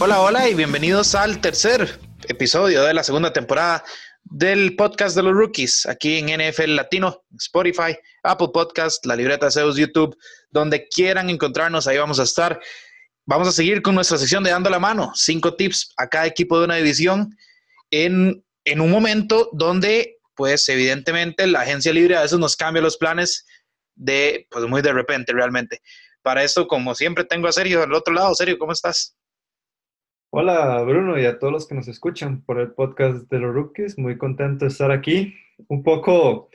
Hola, hola y bienvenidos al tercer episodio de la segunda temporada del podcast de los rookies aquí en NFL Latino, Spotify, Apple Podcast, la libreta Zeus, YouTube, donde quieran encontrarnos, ahí vamos a estar. Vamos a seguir con nuestra sección de Dando la Mano, cinco tips a cada equipo de una división en, en un momento donde, pues evidentemente, la agencia libre a veces nos cambia los planes de, pues muy de repente realmente. Para esto, como siempre, tengo a Sergio al otro lado. Sergio, ¿cómo estás? Hola Bruno y a todos los que nos escuchan por el podcast de los rookies. Muy contento de estar aquí. Un poco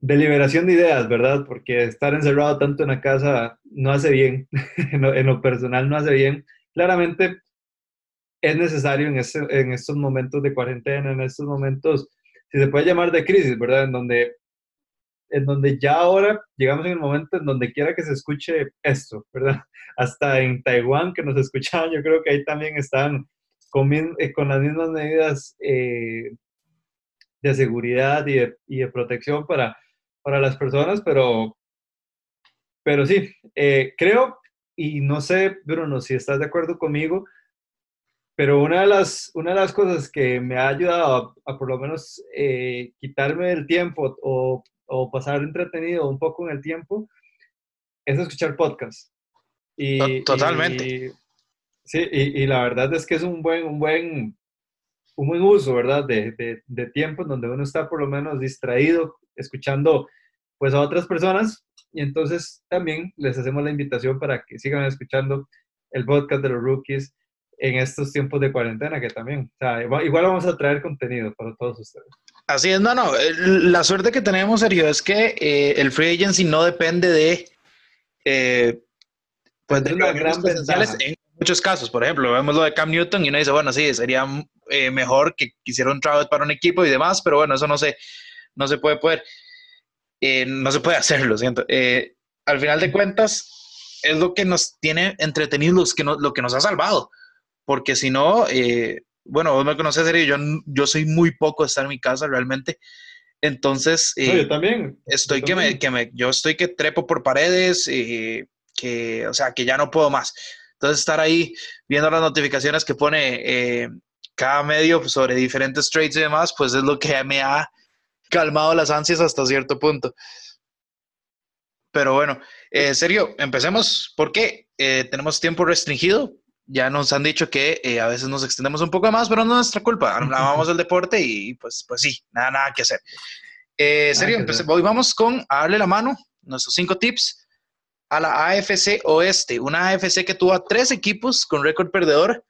de liberación de ideas, ¿verdad? Porque estar encerrado tanto en la casa no hace bien. en, lo, personal no hace bien. Claramente es necesario en, en estos momentos de cuarentena, en estos momentos, si se puede llamar de crisis, ¿verdad? En donde en donde ya ahora llegamos en el momento en donde quiera que se escuche esto, ¿verdad? Hasta en Taiwán que nos escuchaban, yo creo que ahí también están con, eh, con las mismas medidas eh, de seguridad y de, y de, protección para, para las personas, pero, pero sí, eh, creo, y no sé, Bruno, si estás de acuerdo conmigo, pero una de las, una de las cosas que me ha ayudado a, a por lo menos quitarme el tiempo o o pasar entretenido un poco en el tiempo, es escuchar podcast. Y, Totalmente. sí, y, la verdad es que es un buen, un buen, un buen uso, ¿verdad? De, de, de tiempo en donde uno está por lo menos distraído, escuchando pues a otras personas. Y entonces también les hacemos la invitación para que sigan escuchando el podcast de los rookies en estos tiempos de cuarentena, que también, o sea, igual vamos a traer contenido para todos ustedes. Así es, no, no. La suerte que tenemos, Sergio, es que eh, el free agency no depende de, eh, pues, de una gran en muchos casos. Por ejemplo, vemos lo de Cam Newton y uno dice, bueno, sí, sería eh, mejor que quisiera un travel para un equipo y demás, pero bueno, eso no se, no se puede poder, no se puede hacer, lo siento. al final de cuentas, es lo que nos tiene entretenidos, que lo que nos ha salvado, porque si no, bueno, vos me conoces, yo, yo soy muy poco de estar en mi casa realmente. Entonces, yo eh, también. Estoy yo que, Me, que me, yo estoy que trepo por paredes, y que, o sea, que ya no puedo más. Entonces, estar ahí viendo las notificaciones que pone eh, cada medio sobre diferentes trades y demás, pues es lo que me ha calmado las ansias hasta cierto punto. Pero bueno, eh, Sergio, empecemos. ¿Por qué? tenemos tiempo restringido ya nos han dicho que eh, a veces nos extendemos un poco más, pero no es nuestra culpa. Amamos el deporte y pues, pues sí, nada, nada que hacer. Eh, serio, hoy vamos con a darle la mano, nuestros cinco tips a la AFC Oeste, una AFC que tuvo a tres equipos con récord perdedor.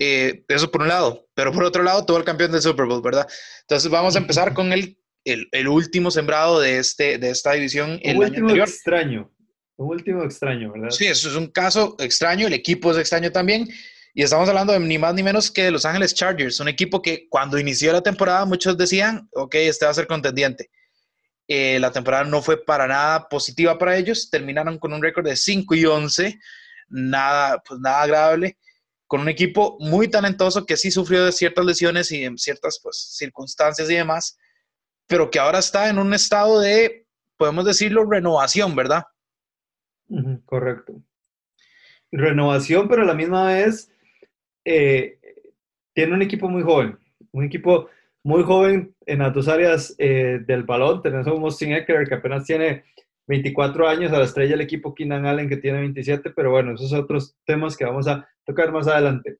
Eh, eso por un lado, pero por otro lado tuvo el campeón del Super Bowl, ¿verdad? Entonces vamos a empezar con el, el, último sembrado de, este, de esta división. El, último anterior. extraño. Un último extraño, ¿verdad? Sí, eso es un caso extraño, el equipo es extraño también. Y estamos hablando de ni más ni menos que de Los Ángeles Chargers, un equipo que cuando inició la temporada muchos decían, ok, este va a ser contendiente. Eh, la temporada no fue para nada positiva para ellos, terminaron con un récord de 5 y 11, nada, pues nada agradable, con un equipo muy talentoso que sí sufrió de ciertas lesiones y en ciertas pues, circunstancias y demás, pero que ahora está en un estado de, podemos decirlo, renovación, ¿verdad? Correcto. Renovación, pero a la misma vez eh, tiene un equipo muy joven, un equipo muy joven en las dos áreas eh, del balón. Tenemos a Austin Eckler que apenas tiene 24 años, a la estrella del equipo Keenan Allen que tiene 27, pero bueno, esos son otros temas que vamos a tocar más adelante.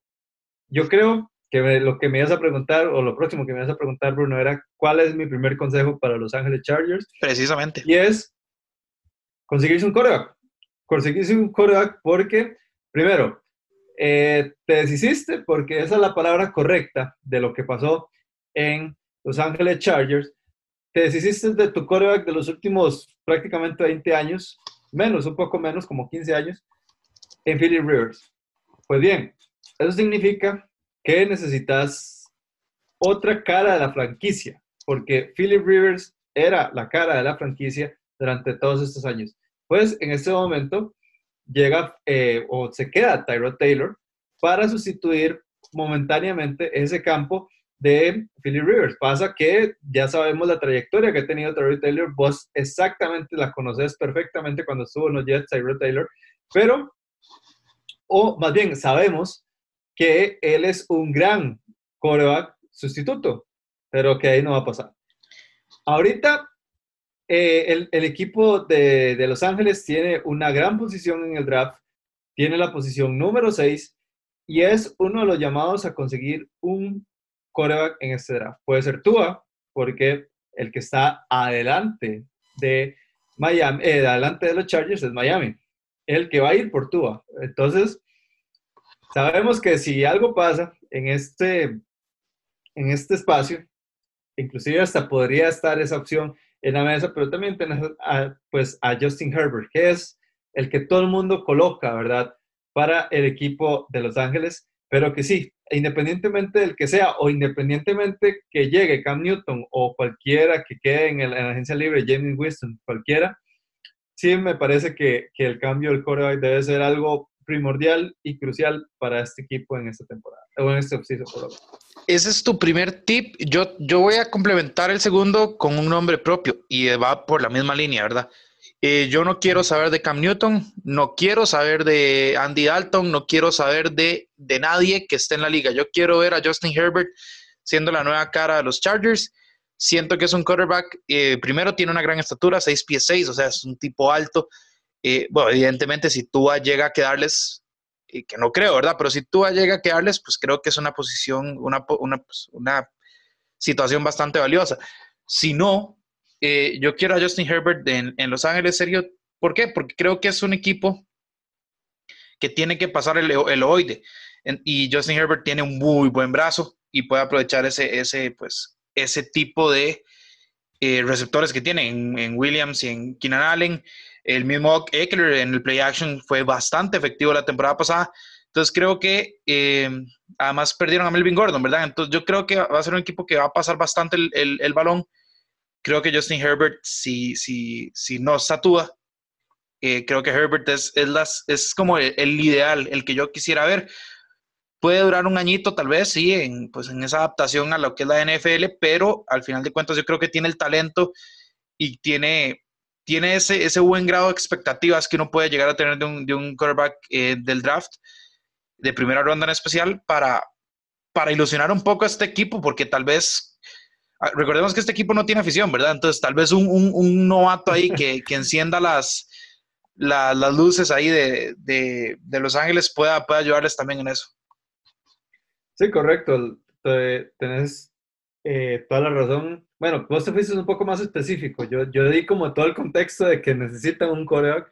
Yo creo que lo que me ibas a preguntar, o lo próximo que me ibas a preguntar, Bruno, era cuál es mi primer consejo para Los Ángeles Chargers. Precisamente. Y es conseguirse un coreback conseguiste un quarterback porque, primero, eh, te deshiciste porque esa es la palabra correcta de lo que pasó en Los Ángeles Chargers. Te deshiciste de tu quarterback de los últimos prácticamente 20 años, menos, un poco menos, como 15 años, en Philly Rivers. Pues bien, eso significa que necesitas otra cara de la franquicia, porque Philip Rivers era la cara de la franquicia durante todos estos años. Pues en este momento llega eh, o se queda Tyrod Taylor para sustituir momentáneamente ese campo de Philly Rivers. Pasa que ya sabemos la trayectoria que ha tenido Tyrod Taylor, vos exactamente la conoces perfectamente cuando estuvo en los Jets, Tyrod Taylor, pero, o más bien, sabemos que él es un gran coreback sustituto, pero que ahí no va a pasar. Ahorita, eh, el, equipo de, Los Ángeles tiene una gran posición en el draft, tiene la posición número 6 y es uno de los llamados a conseguir un coreback en este draft. Puede ser Tua, porque el que está adelante de Miami, eh, adelante de los Chargers es Miami, el que va a ir por Tua. Entonces, sabemos que si algo pasa en este, en este espacio, inclusive hasta podría estar esa opción en la mesa, pero también tenemos a, pues, a Justin Herbert, que es el que todo el mundo coloca, ¿verdad? Para el equipo de Los Ángeles, pero que sí, independientemente del que sea, o independientemente que llegue Cam Newton o cualquiera que quede en, la agencia libre, James Winston, cualquiera, sí me parece que, que el cambio del coreback debe ser algo primordial y crucial para este equipo en esta temporada, Ese es tu primer tip. Yo, yo voy a complementar el segundo con un nombre propio y va por la misma línea, ¿verdad? Eh, yo no quiero saber de Cam Newton, no quiero saber de Andy Dalton, no quiero saber de, de nadie que esté en la liga. Yo quiero ver a Justin Herbert siendo la nueva cara de los Chargers. Siento que es un quarterback, eh, primero tiene una gran estatura, 6 pies 6, o sea, es un tipo alto. Eh, bueno, evidentemente si Tua llega a quedarles, que no creo, ¿verdad? Pero si Tua llega a quedarles, pues creo que es una posición, una, pues, una situación bastante valiosa. Si no, eh, yo quiero a Justin Herbert en, Los Ángeles, serio. ¿Por qué? Porque creo que es un equipo que tiene que pasar el, el oide. y Justin Herbert tiene un muy buen brazo y puede aprovechar ese, ese, pues, ese tipo de eh, receptores que tiene en, Williams y en Keenan Allen. El mismo Eckler en el play action fue bastante efectivo la temporada pasada. Entonces creo que eh, además perdieron a Melvin Gordon, ¿verdad? Entonces yo creo que va a ser un equipo que va a pasar bastante el, el balón creo que Justin Herbert, si, si, si no satúa, eh, creo que Herbert es, es, las, es como el, ideal, el que yo quisiera ver. Puede durar un añito, tal vez, sí, pues en esa adaptación a lo que es la NFL, pero al final de cuentas yo creo que tiene el talento y tiene, tiene ese, ese buen grado de expectativas que uno puede llegar a tener de un, de un quarterback eh, del draft, de primera ronda en especial, para, para ilusionar un poco a este equipo, porque tal vez Ah, recordemos que este equipo no tiene afición, ¿verdad? Entonces, tal vez un, un, novato ahí que, que encienda las, las luces ahí de, de, de, Los Ángeles pueda, pueda ayudarles también en eso. Sí, correcto. Tenés eh, toda la razón. Bueno, vos te fuiste un poco más específico. Yo, yo di como todo el contexto de que necesitan un coreback.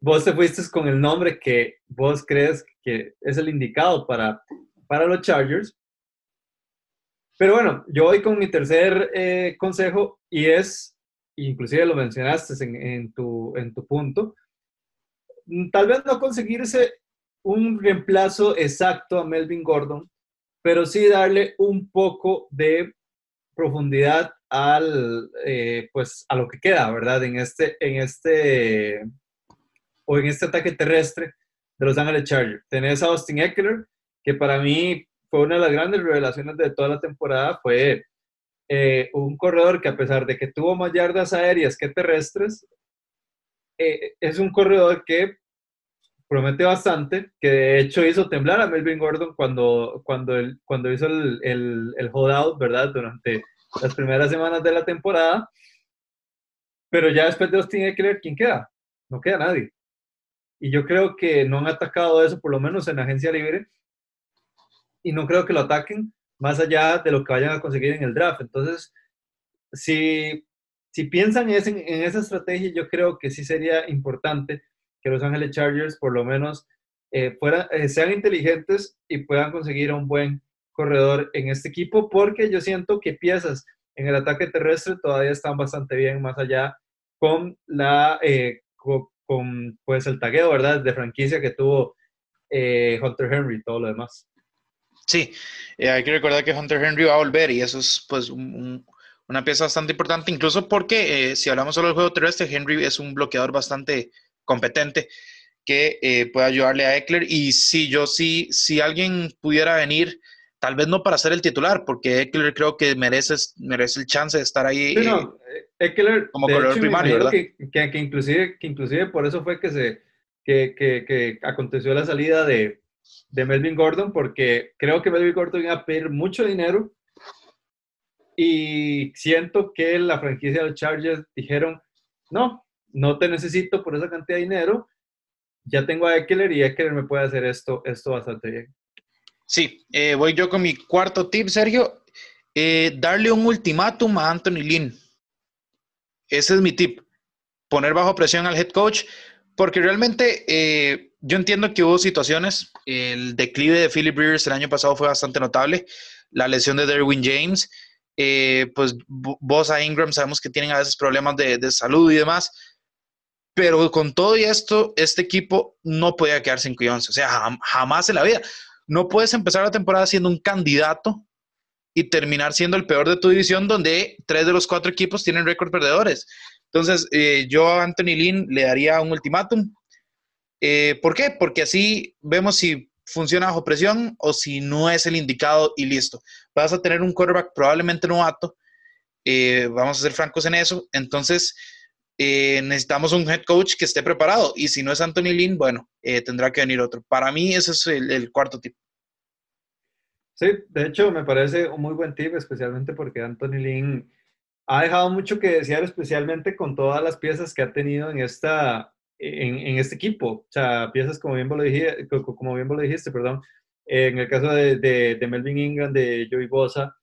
Vos te fuiste con el nombre que vos crees que es el indicado para, para los Chargers. Pero bueno, yo voy con mi tercer eh, consejo y es, inclusive lo mencionaste en, tu, en tu punto, tal vez no conseguirse un reemplazo exacto a Melvin Gordon, pero sí darle un poco de profundidad al, eh, pues, a lo que queda, ¿verdad? En este, en este, o en este ataque terrestre de los Ángeles Chargers. Tenés a Austin Eckler, que para mí fue una de las grandes revelaciones de toda la temporada, fue eh, un corredor que a pesar de que tuvo más yardas aéreas que terrestres, eh, es un corredor que promete bastante, que de hecho hizo temblar a Melvin Gordon cuando, cuando, el, cuando hizo el, el, el holdout, ¿verdad? Durante las primeras semanas de la temporada. Pero ya después de Austin Eckler, ¿quién queda? No queda nadie. Y yo creo que no han atacado eso, por lo menos en agencia libre, y no creo que lo ataquen más allá de lo que vayan a conseguir en el draft. Entonces, si, si piensan en, en esa estrategia, yo creo que sí sería importante que los Ángeles Chargers por lo menos eh, eh, sean inteligentes y puedan conseguir un buen corredor en este equipo, porque yo siento que piezas en el ataque terrestre todavía están bastante bien, más allá con la eh, con, pues el tagueo, ¿verdad? De franquicia que tuvo Hunter Henry y todo lo demás. Sí, eh, hay que recordar que Hunter Henry va a volver y eso es pues una pieza bastante importante, incluso porque eh, si hablamos solo del juego terrestre, Henry es un bloqueador bastante competente que eh, puede ayudarle a Eckler y si yo sí, si alguien pudiera venir tal vez no para ser el titular, porque Eckler creo que merece, merece el chance de estar ahí eh, como corredor primario, ¿verdad? Que, que, inclusive, que inclusive por eso fue que, se, que, que aconteció la salida de, de Melvin Gordon, porque creo que Melvin Gordon iba a pedir mucho dinero y siento que la franquicia de los Chargers dijeron, no, no te necesito por esa cantidad de dinero, ya tengo a Eckler y Eckler me puede hacer esto, esto bastante bien. Sí, eh, voy yo con mi cuarto tip, Sergio. Eh, darle un ultimátum a Anthony Lynn. Ese es mi tip. Poner bajo presión al head coach, porque realmente eh, yo entiendo que hubo situaciones. El declive de Philip Rivers el año pasado fue bastante notable. La lesión de Derwin James. pues vos a Ingram sabemos que tienen a veces problemas de, de salud y demás. Pero con todo y esto, este equipo no podía quedar sin 11. O sea, jamás en la vida. No puedes empezar la temporada siendo un candidato y terminar siendo el peor de tu división, donde tres de los cuatro equipos tienen récord perdedores. Entonces, eh, yo a Anthony Lynn le daría un ultimátum. Eh, ¿Por qué? Porque así vemos si funciona bajo presión o si no es el indicado y listo. Vas a tener un quarterback probablemente novato. Eh, vamos a ser francos en eso. Entonces, eh, necesitamos un head coach que esté preparado. Y si no es Anthony Lynn, bueno, eh, tendrá que venir otro. Para mí ese es el, cuarto tip. Sí, de hecho me parece un muy buen tip, especialmente porque Anthony Lynn ha dejado mucho que desear, especialmente con todas las piezas que ha tenido en, esta, en, este equipo. O sea, piezas como bien vos lo dijiste, como bien lo dijiste perdón. en el caso de, de, de Melvin Ingram, de Joey Bosa,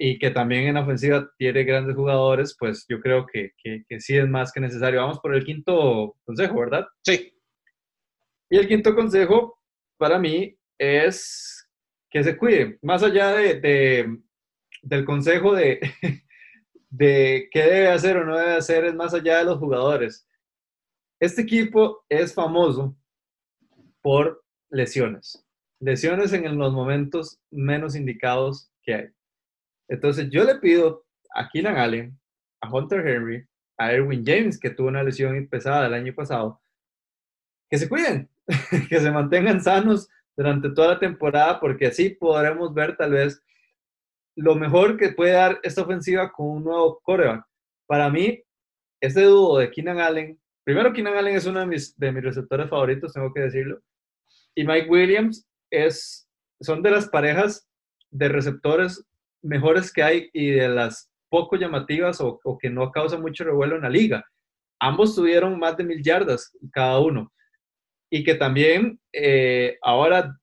y que también en ofensiva tiene grandes jugadores, pues yo creo que, que, sí es más que necesario. Vamos por el quinto consejo, ¿verdad? Sí. Y el quinto consejo para mí es que se cuide, más allá de, del consejo de, de qué debe hacer o no debe hacer, es más allá de los jugadores. Este equipo es famoso por lesiones, lesiones en los momentos menos indicados que hay. Entonces yo le pido a Keenan Allen, a Hunter Henry, a Erwin James, que tuvo una lesión pesada el año pasado, que se cuiden, que se mantengan sanos durante toda la temporada, porque así podremos ver tal vez lo mejor que puede dar esta ofensiva con un nuevo coreback. Para mí, este dúo de Keenan Allen, primero Keenan Allen es uno de mis, de mis receptores favoritos, tengo que decirlo, y Mike Williams es, son de las parejas de receptores mejores que hay y de las poco llamativas o, que no causan mucho revuelo en la liga. Ambos tuvieron más de mil yardas cada uno. Y que también eh, ahora,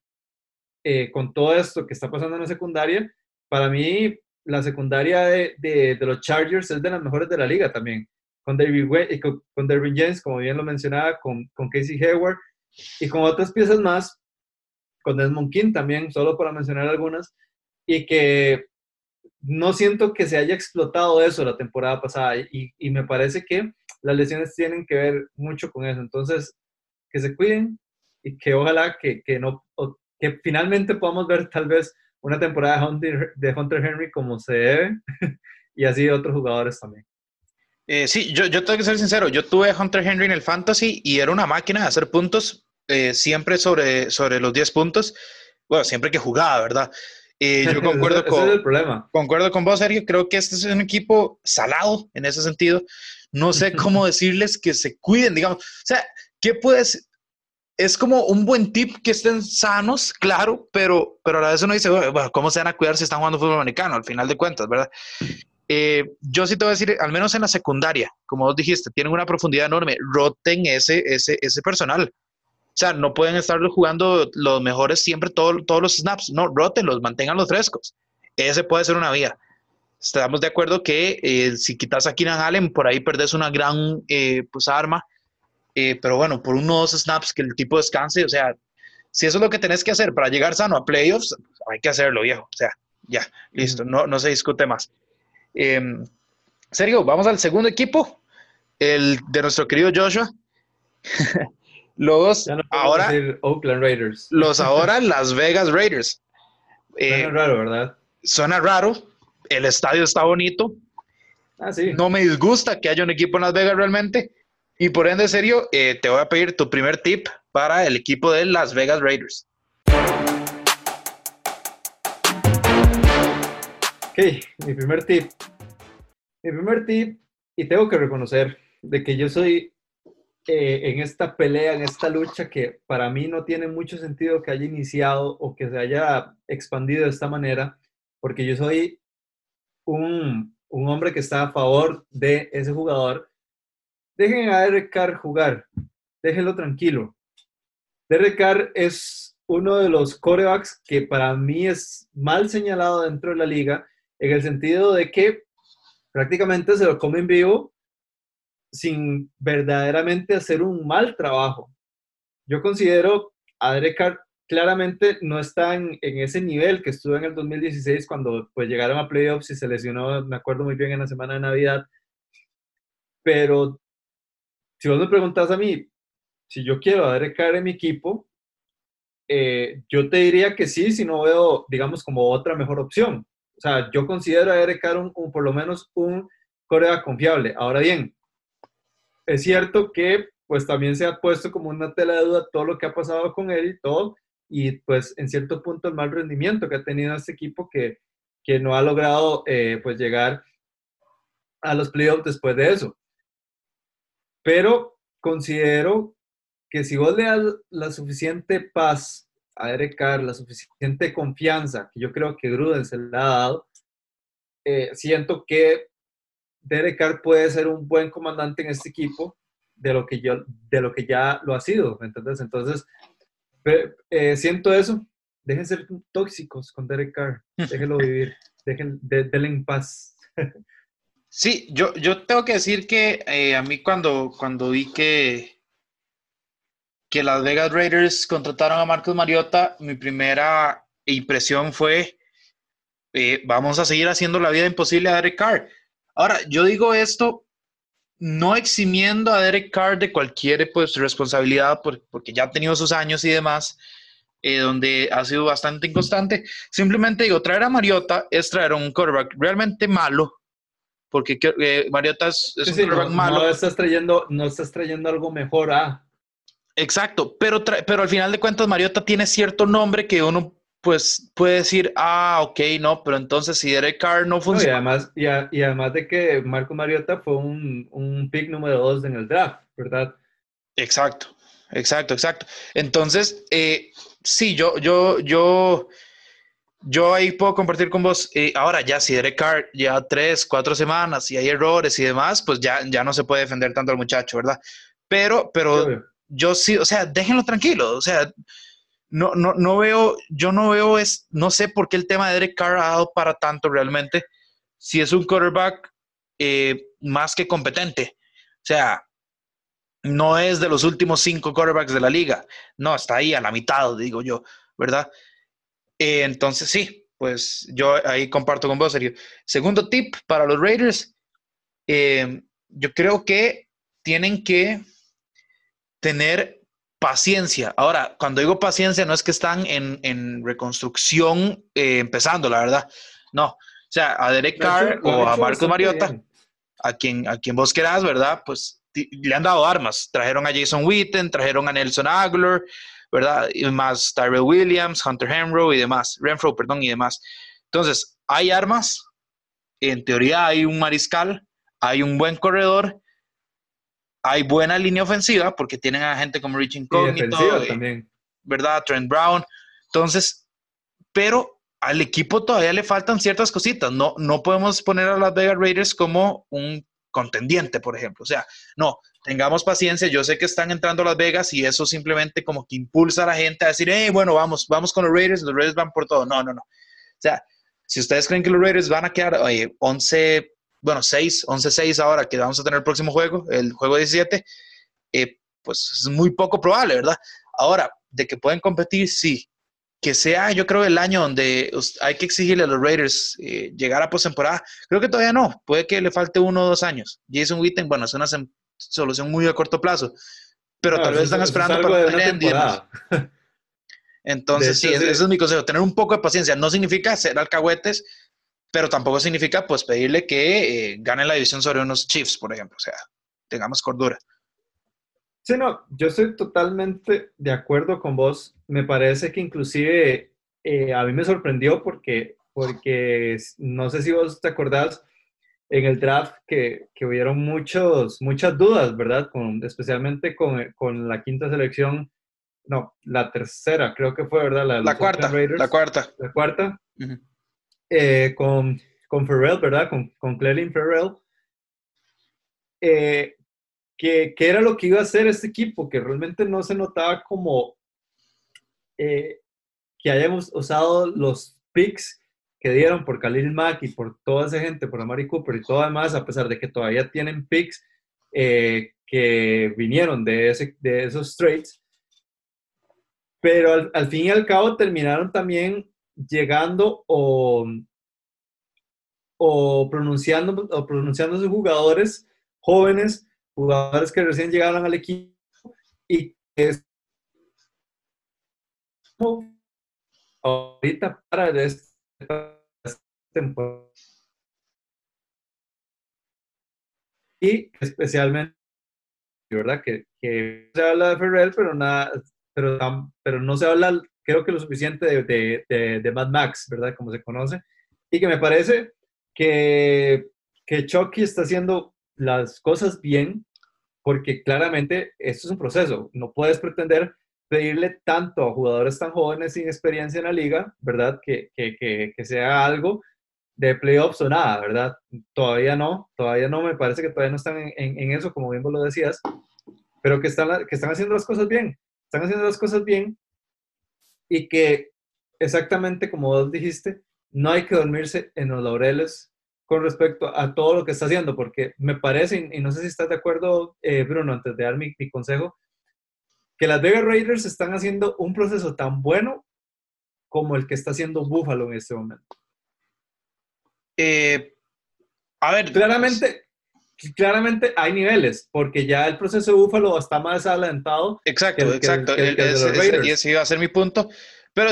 eh, con todo esto que está pasando en la secundaria, para mí la secundaria de, de, los Chargers es de las mejores de la liga también. Con David, con, con James, como bien lo mencionaba, con, con Casey Hayward y con otras piezas más, con Desmond King también, solo para mencionar algunas, y que no siento que se haya explotado eso la temporada pasada y, me parece que las lesiones tienen que ver mucho con eso. Entonces, que se cuiden y que ojalá que, no, que finalmente podamos ver tal vez una temporada de Hunter, Henry como se debe y así de otros jugadores también. Eh, sí, yo, yo tengo que ser sincero, yo tuve Hunter Henry en el Fantasy y era una máquina de hacer puntos eh, siempre sobre, sobre los 10 puntos, bueno, siempre que jugaba, ¿verdad? Y yo concuerdo con, el problema. concuerdo con vos, Sergio. Creo que este es un equipo salado en ese sentido. No sé cómo decirles que se cuiden, digamos. O sea, ¿qué puedes? Es como un buen tip que estén sanos, claro, pero, pero a la vez uno dice, bueno, ¿cómo se van a cuidar si están jugando fútbol americano? Al final de cuentas, ¿verdad? Eh, yo sí te voy a decir, al menos en la secundaria, como vos dijiste, tienen una profundidad enorme. Roten ese, ese, ese personal. O sea, no pueden estar jugando los mejores siempre todos los snaps. No, roten mantengan los frescos. Ese puede ser una vía. Estamos de acuerdo que eh, si quitas a Keenan Allen, por ahí perdés una gran eh, pues, arma. Eh, pero bueno, por unos snaps que el tipo descanse, o sea, si eso es lo que tenés que hacer para llegar sano a playoffs, hay que hacerlo, viejo. O sea, ya, listo, no, no se discute más. Em, Sergio, vamos al segundo equipo, el de nuestro querido Joshua. Los ahora Oakland Raiders. Los ahora Las Vegas Raiders. suena eh, raro, ¿verdad? Suena raro. El estadio está bonito. Ah, sí. No me disgusta que haya un equipo en Las Vegas realmente. Y por ende, serio, eh, te voy a pedir tu primer tip para el equipo de Las Vegas Raiders. Ok, mi primer tip. Mi primer tip, y tengo que reconocer de que yo soy eh, en esta pelea, en esta lucha que para mí no tiene mucho sentido que haya iniciado o que se haya expandido de esta manera, porque yo soy un, un hombre que está a favor de ese jugador. Dejen a Derek jugar, déjenlo tranquilo. Derek es uno de los corebacks que para mí es mal señalado dentro de la liga en el sentido de que prácticamente se lo come en vivo sin verdaderamente hacer un mal trabajo. Yo considero a Derek Carr claramente no está en, ese nivel que estuvo en el 2016 cuando pues llegaron a playoffs y se lesionó, me acuerdo muy bien, en la semana de Navidad. Pero si vos me preguntas a mí, si yo quiero a Derek Carr en mi equipo, eh, yo te diría que sí, si no veo, digamos, como otra mejor opción. O sea, yo considero a Derek Carr un, por lo menos un corea confiable. Ahora bien, es cierto que pues también se ha puesto como una tela de duda todo lo que ha pasado con él y todo, y pues en cierto punto el mal rendimiento que ha tenido este equipo que, que no ha logrado eh, pues llegar a los playoffs después de eso. Pero considero que si vos le das la suficiente paz a Derek Carr la suficiente confianza que yo creo que Gruden se le ha dado, eh, siento que Derek Carr puede ser un buen comandante en este equipo de lo que, yo, de lo que ya lo ha sido. ¿entendés? Entonces, eh, siento eso. Dejen ser tóxicos con Derek Carr. Déjenlo vivir. Dejen, denle en paz. Sí, yo, yo tengo que decir que eh, a mí cuando, cuando vi que, que las Vegas Raiders contrataron a Marcos Mariota, mi primera impresión fue, eh, vamos a seguir haciendo la vida imposible a Derek Carr. Ahora, yo digo esto no eximiendo a Derek Carr de cualquier pues, responsabilidad, porque ya ha tenido sus años y demás, eh, donde ha sido bastante inconstante. Simplemente digo, traer a Mariota es traer a un quarterback realmente malo, porque eh, Mariota es, un quarterback malo. No estás, trayendo, no estás trayendo algo mejor a... Exacto, pero, pero al final de cuentas Mariota tiene cierto nombre que uno pues puede decir, ah, ok, no, pero entonces si Derek Carr no funciona. y, además, y, además de que Marco Mariota fue un, un pick número dos en el draft, ¿verdad? Exacto, exacto, exacto. Entonces, eh, sí, yo, yo, yo, yo ahí puedo compartir con vos. Eh, ahora ya, si Derek Carr ya tres, cuatro semanas y hay errores y demás, pues ya, ya no se puede defender tanto al muchacho, ¿verdad? Pero, pero yo sí, o sea, déjenlo tranquilo, o sea, no, no, no veo, yo no veo, es, no sé por qué el tema de Derek Carr ha dado para tanto realmente, si es un quarterback eh, más que competente, o sea, no es de los últimos cinco quarterbacks de la liga, no, está ahí a la mitad, digo yo, ¿verdad? Eh, entonces sí, pues yo ahí comparto con vos, Sergio. Segundo tip para los Raiders, eh, yo creo que tienen que tener paciencia. Ahora, cuando digo paciencia, no es que están en, reconstrucción eh, empezando, la verdad. No. O sea, a Derek Carr o a Marcos Mariota, a quien, a quien vos querás, ¿verdad? Pues le han dado armas. Trajeron a Jason Witten, trajeron a Nelson Aguilar, ¿verdad? Y más Tyrell Williams, Hunter Henro y demás. Renfro, perdón, y demás. Entonces, hay armas. En teoría hay un mariscal, hay un buen corredor hay buena línea ofensiva porque tienen a gente como Rich Incognito. ¿verdad? Trent Brown. Entonces, pero al equipo todavía le faltan ciertas cositas. No, no podemos poner a las Vegas Raiders como un contendiente, por ejemplo. O sea, no, tengamos paciencia. Yo sé que están entrando a Las Vegas y eso simplemente como que impulsa a la gente a decir, hey, bueno, vamos, vamos con los Raiders, los Raiders van por todo. No, no, no. O sea, si ustedes creen que los Raiders van a quedar oye, 11 bueno, 6, 11-6 ahora que vamos a tener el próximo juego, el juego 17, eh, pues es muy poco probable, ¿verdad? Ahora, de que pueden competir, sí. Que sea, yo creo, el año donde hay que exigirle a los Raiders eh, llegar a postemporada, creo que todavía no. Puede que le falte uno o dos años. Jason Witten, bueno, es una solución muy a corto plazo, pero tal vez están esperando para tener Entonces, sí, ese es mi consejo, tener un poco de paciencia. No significa ser alcahuetes, pero tampoco significa pues pedirle que eh, gane la división sobre unos Chiefs, por ejemplo, o sea, tengamos cordura. Sí, no, yo estoy totalmente de acuerdo con vos. Me parece que inclusive eh, a mí me sorprendió porque porque no sé si vos te acordás en el draft que, que hubieron muchos, muchas dudas, ¿verdad? Con, especialmente con, con, la quinta selección, no, la tercera, creo que fue, ¿verdad? La, la cuarta, la cuarta. La cuarta. Eh, con, con Ferrell, ¿verdad? Con, con Clelin Ferrell. Eh, que, que, era lo que iba a hacer este equipo, que realmente no se notaba como eh, que hayamos usado los picks que dieron por Khalil Mack y por toda esa gente, por Amari Cooper y todo demás, a pesar de que todavía tienen picks eh, que vinieron de, ese, de esos trades. Pero al, al, fin y al cabo terminaron también llegando o, o pronunciando o pronunciándose jugadores jóvenes, jugadores que recién llegaron al equipo y que es ahorita para esta temporada. Y especialmente, ¿verdad? Que, que, se habla de Ferrell, pero, nada, pero, pero no se habla, creo que lo suficiente de, de, de, Mad Max, ¿verdad? Como se conoce. Y que me parece que, que Chucky está haciendo las cosas bien, porque claramente esto es un proceso. No puedes pretender pedirle tanto a jugadores tan jóvenes sin experiencia en la liga, ¿verdad? Que, que, que, que sea algo de playoffs o nada, ¿verdad? Todavía no, todavía no, me parece que todavía no están en, en, eso, como bien vos lo decías, pero que están, que están haciendo las cosas bien, están haciendo las cosas bien y que exactamente como vos dijiste, no hay que dormirse en los laureles con respecto a todo lo que está haciendo, porque me parece, y no sé si estás de acuerdo, eh, Bruno, antes de dar mi, mi consejo, que las Vegas Raiders están haciendo un proceso tan bueno como el que está haciendo Buffalo en este momento. Eh, a ver. Claramente, claramente hay niveles, porque ya el proceso de Búfalo está más adelantado. Exacto, exacto. y ese iba a ser mi punto. Pero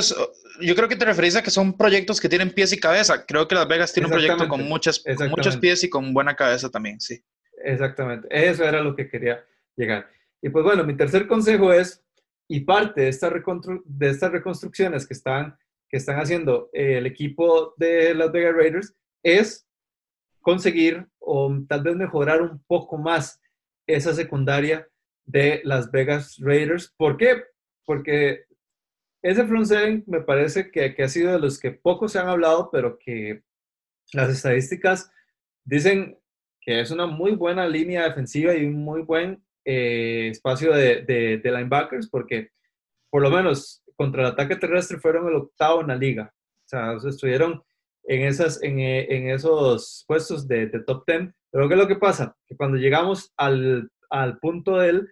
yo creo que te referís a que son proyectos que tienen pies y cabeza. Creo que Las Vegas tiene un proyecto con, muchas, muchos pies y con buena cabeza también, sí. Exactamente. Eso era lo que quería llegar. Y pues bueno, mi tercer consejo es, y parte de, esta de estas reconstrucciones que están, que están haciendo el equipo de Las Vegas Raiders, es conseguir o tal vez mejorar un poco más esa secundaria de Las Vegas Raiders. ¿Por qué? Porque ese front seven me parece que, que, ha sido de los que poco se han hablado, pero que las estadísticas dicen que es una muy buena línea defensiva y un muy buen eh, espacio de, de, de, linebackers, porque por lo menos contra el ataque terrestre fueron el octavo en la liga. O sea, estuvieron en, esas, en, eh, en esos puestos de, de, top 10. Pero ¿qué es lo que pasa? Que cuando llegamos al, al punto del,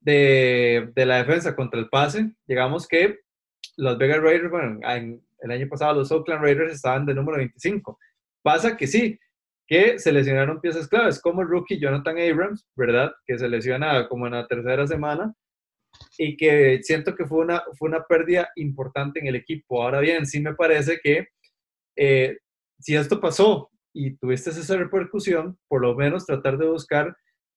de, de, la defensa contra el pase, llegamos que los Vegas Raiders, bueno, en, el año pasado los Oakland Raiders estaban de número 25. Pasa que sí, que se lesionaron piezas claves, como el rookie Jonathan Abrams, ¿verdad? Que se lesiona como en la tercera semana y que siento que fue una, fue una pérdida importante en el equipo. Ahora bien, sí me parece que eh, si esto pasó y tuviste esa repercusión, por lo menos tratar de buscar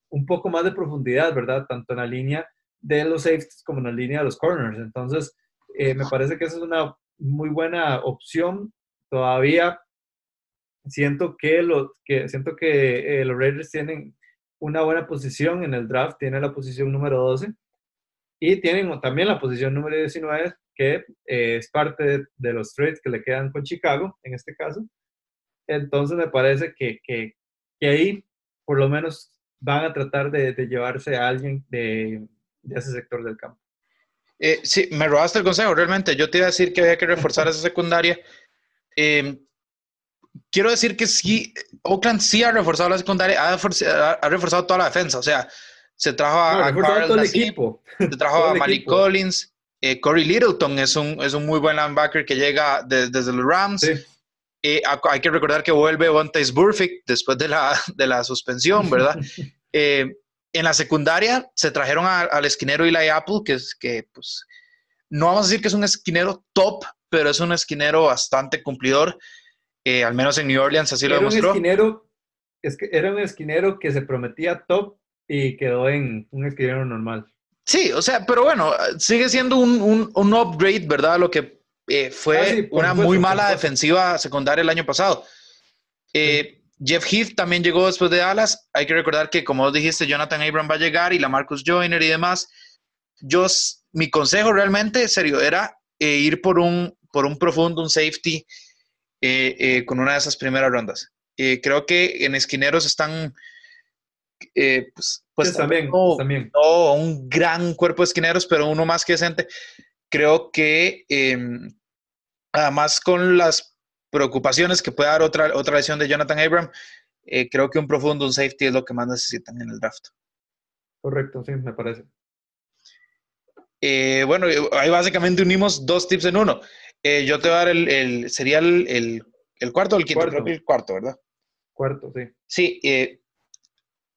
un poco más de profundidad, ¿verdad? Tanto en la línea de los safeties como en la línea de los corners. Entonces, eh, me parece que esa es una muy buena opción. Todavía siento que, lo, que, siento que eh, los Raiders tienen una buena posición en el draft, tienen la posición número 12 y tienen también la posición número 19 que eh, es parte de, los trades que le quedan con Chicago, en este caso. Entonces me parece que, que, que ahí por lo menos van a tratar de, de llevarse a alguien de, de, ese sector del campo. Eh, sí, me robaste el consejo, realmente. Yo te iba a decir que había que reforzar esa secundaria. Eh, quiero decir que sí, Oakland sí ha reforzado la secundaria, ha, ha reforzado toda la defensa. O sea, se trajo a, no, a todo el equipo. Se trajo a Malik Collins, eh, Corey Littleton es un, es un muy buen linebacker que llega desde los Rams. Eh, hay que recordar que vuelve Vontaze Burfict después de la, de la suspensión, ¿verdad? Eh, en la secundaria se trajeron al esquinero Eli Apple, que es que, pues, no vamos a decir que es un esquinero top, pero es un esquinero bastante cumplidor, al menos en New Orleans así lo demostró. Un esquinero, es que era un esquinero que se prometía top y quedó en un esquinero normal. Sí, o sea, pero bueno, sigue siendo un, un, un upgrade, ¿verdad? Lo que eh, fue Ah, una muy mala defensiva secundaria el año pasado. Eh, Jeff Heath también llegó después de Dallas. Hay que recordar que, como dijiste, Jonathan Abram va a llegar y la Marcus Joyner y demás. Yo, mi consejo realmente, serio, era eh, ir por un, por un profundo, un safety con una de esas primeras rondas. creo que en esquineros están, pues, pues también, no, también. no, un gran cuerpo de esquineros, pero uno más que decente. Creo que em, además con las preocupaciones que puede dar otra, otra lesión de Jonathan Abram, eh, creo que un profundo, un safety es lo que más necesitan en el draft. Correcto, sí, me parece. Eh, bueno, ahí básicamente unimos dos tips en uno. Eh, yo te voy a dar el, el sería el, el, el, cuarto o el quinto, Cuarto. creo que el cuarto, ¿verdad? Cuarto, sí. Sí, eh,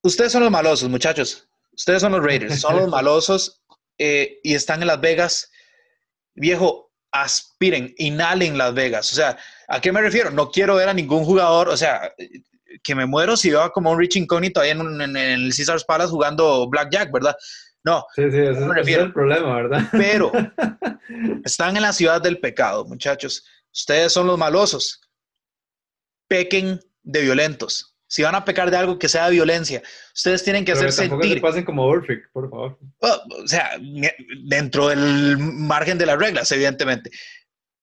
ustedes son los malosos, muchachos. Ustedes son los Raiders, son los malosos eh, y están en Las Vegas. Viejo, aspiren, inhalen Las Vegas. O sea, ¿a qué me refiero? No quiero ver a ningún jugador, o sea, que me muero si veo como un Rich Incógnito ahí en, el Caesars Palace jugando Blackjack, ¿verdad? No, Sí, sí, ese, me refiero. es el problema, ¿verdad? pero están en la ciudad del pecado, muchachos. Ustedes son los malosos. Pequen de violentos. Si van a pecar de algo que sea violencia, ustedes tienen que Pero hacer tampoco se sentir, pasen como Ulrich, por favor. oh, o sea, dentro del margen de las reglas, evidentemente.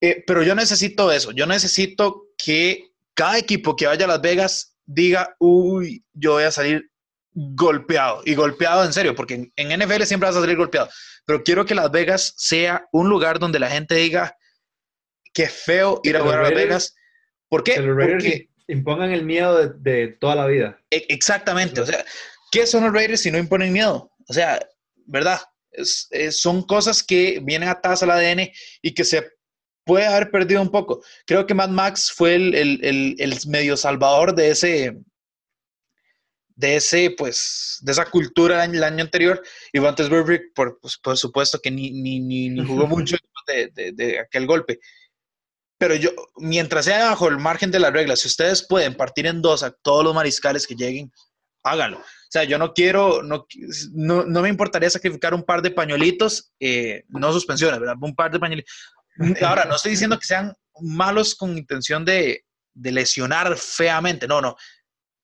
Eh, pero yo necesito eso. Yo necesito que cada equipo que vaya a Las Vegas diga, uy, yo voy a salir golpeado. Y golpeado en serio, porque en, en NFL siempre vas a salir golpeado. Pero quiero que Las Vegas sea un lugar donde la gente diga, qué feo ir a jugar a Las Vegas. ¿Por qué? Porque, impongan el miedo de, de toda la vida. e- exactamente. O sea, ¿qué son los Raiders si no imponen miedo? O sea, ¿verdad? Es- es- son cosas que vienen atadas al ADN y que se puede haber perdido un poco. Creo que Mad Max fue el, el- el- el medio salvador de ese, de ese, pues, de esa cultura el año anterior. Y Vantes por, pues, por supuesto que ni, ni, ni, ni jugó mucho de, de- de aquel golpe. Pero yo, mientras sea bajo el margen de las reglas, si ustedes pueden partir en dos a todos los mariscales que lleguen, háganlo. O sea, yo no quiero, no, no, no me importaría sacrificar un par de pañuelitos, eh, no suspensiones, ¿verdad? Un par de pañuelitos. Ahora, no estoy diciendo que sean malos con intención de, de lesionar feamente, no, no.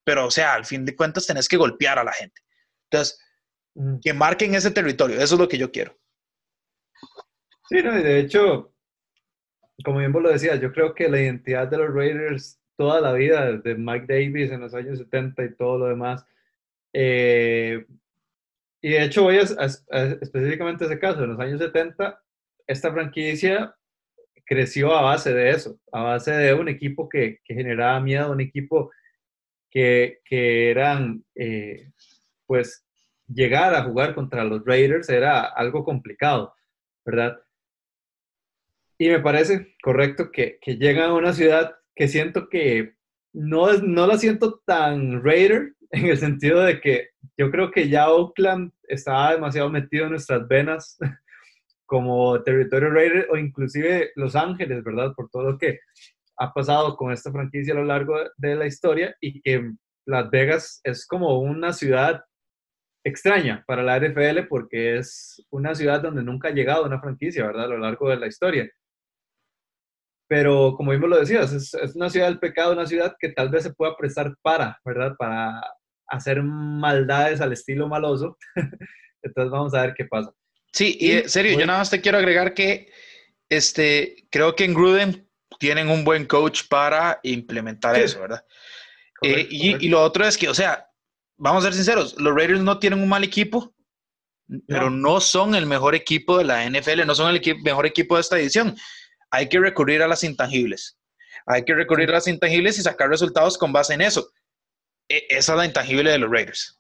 Pero, o sea, al fin de cuentas tenés que golpear a la gente. Entonces, que marquen ese territorio, eso es lo que yo quiero. Sí, no, y de hecho, como bien vos lo decías, yo creo que la identidad de los Raiders toda la vida, desde Mike Davis en los años 70 y todo lo demás. eh, y de hecho, voy a, específicamente ese caso, en los años 70, esta franquicia creció a base de eso, a base de un equipo que, que generaba miedo, un equipo que, que eran, eh, pues, llegar a jugar contra los Raiders era algo complicado, ¿verdad? Y me parece correcto que, que llegan a una ciudad que siento que no, no la siento tan Raider, en el sentido de que yo creo que ya Oakland estaba demasiado metido en nuestras venas como territorio Raider o inclusive Los Ángeles, ¿verdad? Por todo lo que ha pasado con esta franquicia a lo largo de la historia y que Las Vegas es como una ciudad extraña para la NFL porque es una ciudad donde nunca ha llegado una franquicia, ¿verdad? A lo largo de la historia. Pero como mismo lo decías, es, es una ciudad del pecado, una ciudad que tal vez se pueda prestar para, ¿verdad? Para hacer maldades al estilo maloso. Entonces vamos a ver qué pasa. Sí, y en serio, yo nada más te quiero agregar que este, creo que en Gruden tienen un buen coach para implementar Sí. eso, ¿verdad? Correcto, Eh, y, correcto. y lo otro es que, o sea, vamos a ser sinceros, los Raiders no tienen un mal equipo, pero no son el mejor equipo de la NFL, no son el mejor equipo de esta edición. Hay que recurrir a las intangibles. Hay que recurrir a las intangibles y sacar resultados con base en eso. E- esa es la intangible de los Raiders.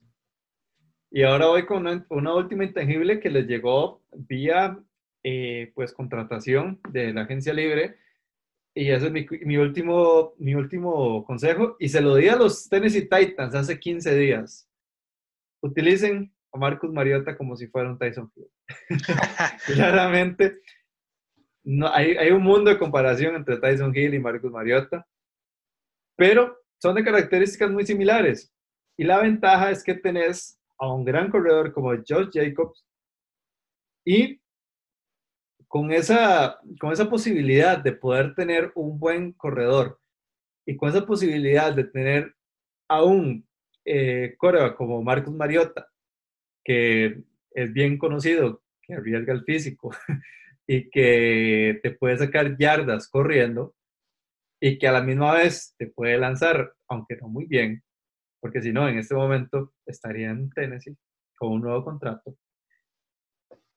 Y ahora voy con una, una última intangible que les llegó vía eh, pues contratación de la agencia libre. Y ese es mi, mi último, mi último consejo. Y se lo di a los Tennessee Titans hace 15 días. Utilicen a Marcus Mariota como si fuera un Tyson Hill. Claramente, no, hay, hay un mundo de comparación entre Tyson Hill y Marcus Mariota. Pero son de características muy similares. Y la ventaja es que tenés a un gran corredor como Josh Jacobs y con esa, con esa posibilidad de poder tener un buen corredor y con esa posibilidad de tener a un eh, como Marcus Mariota, que es bien conocido, que arriesga el físico y que te puede sacar yardas corriendo y que a la misma vez te puede lanzar, aunque no muy bien, porque si no, en este momento estaría en Tennessee con un nuevo contrato,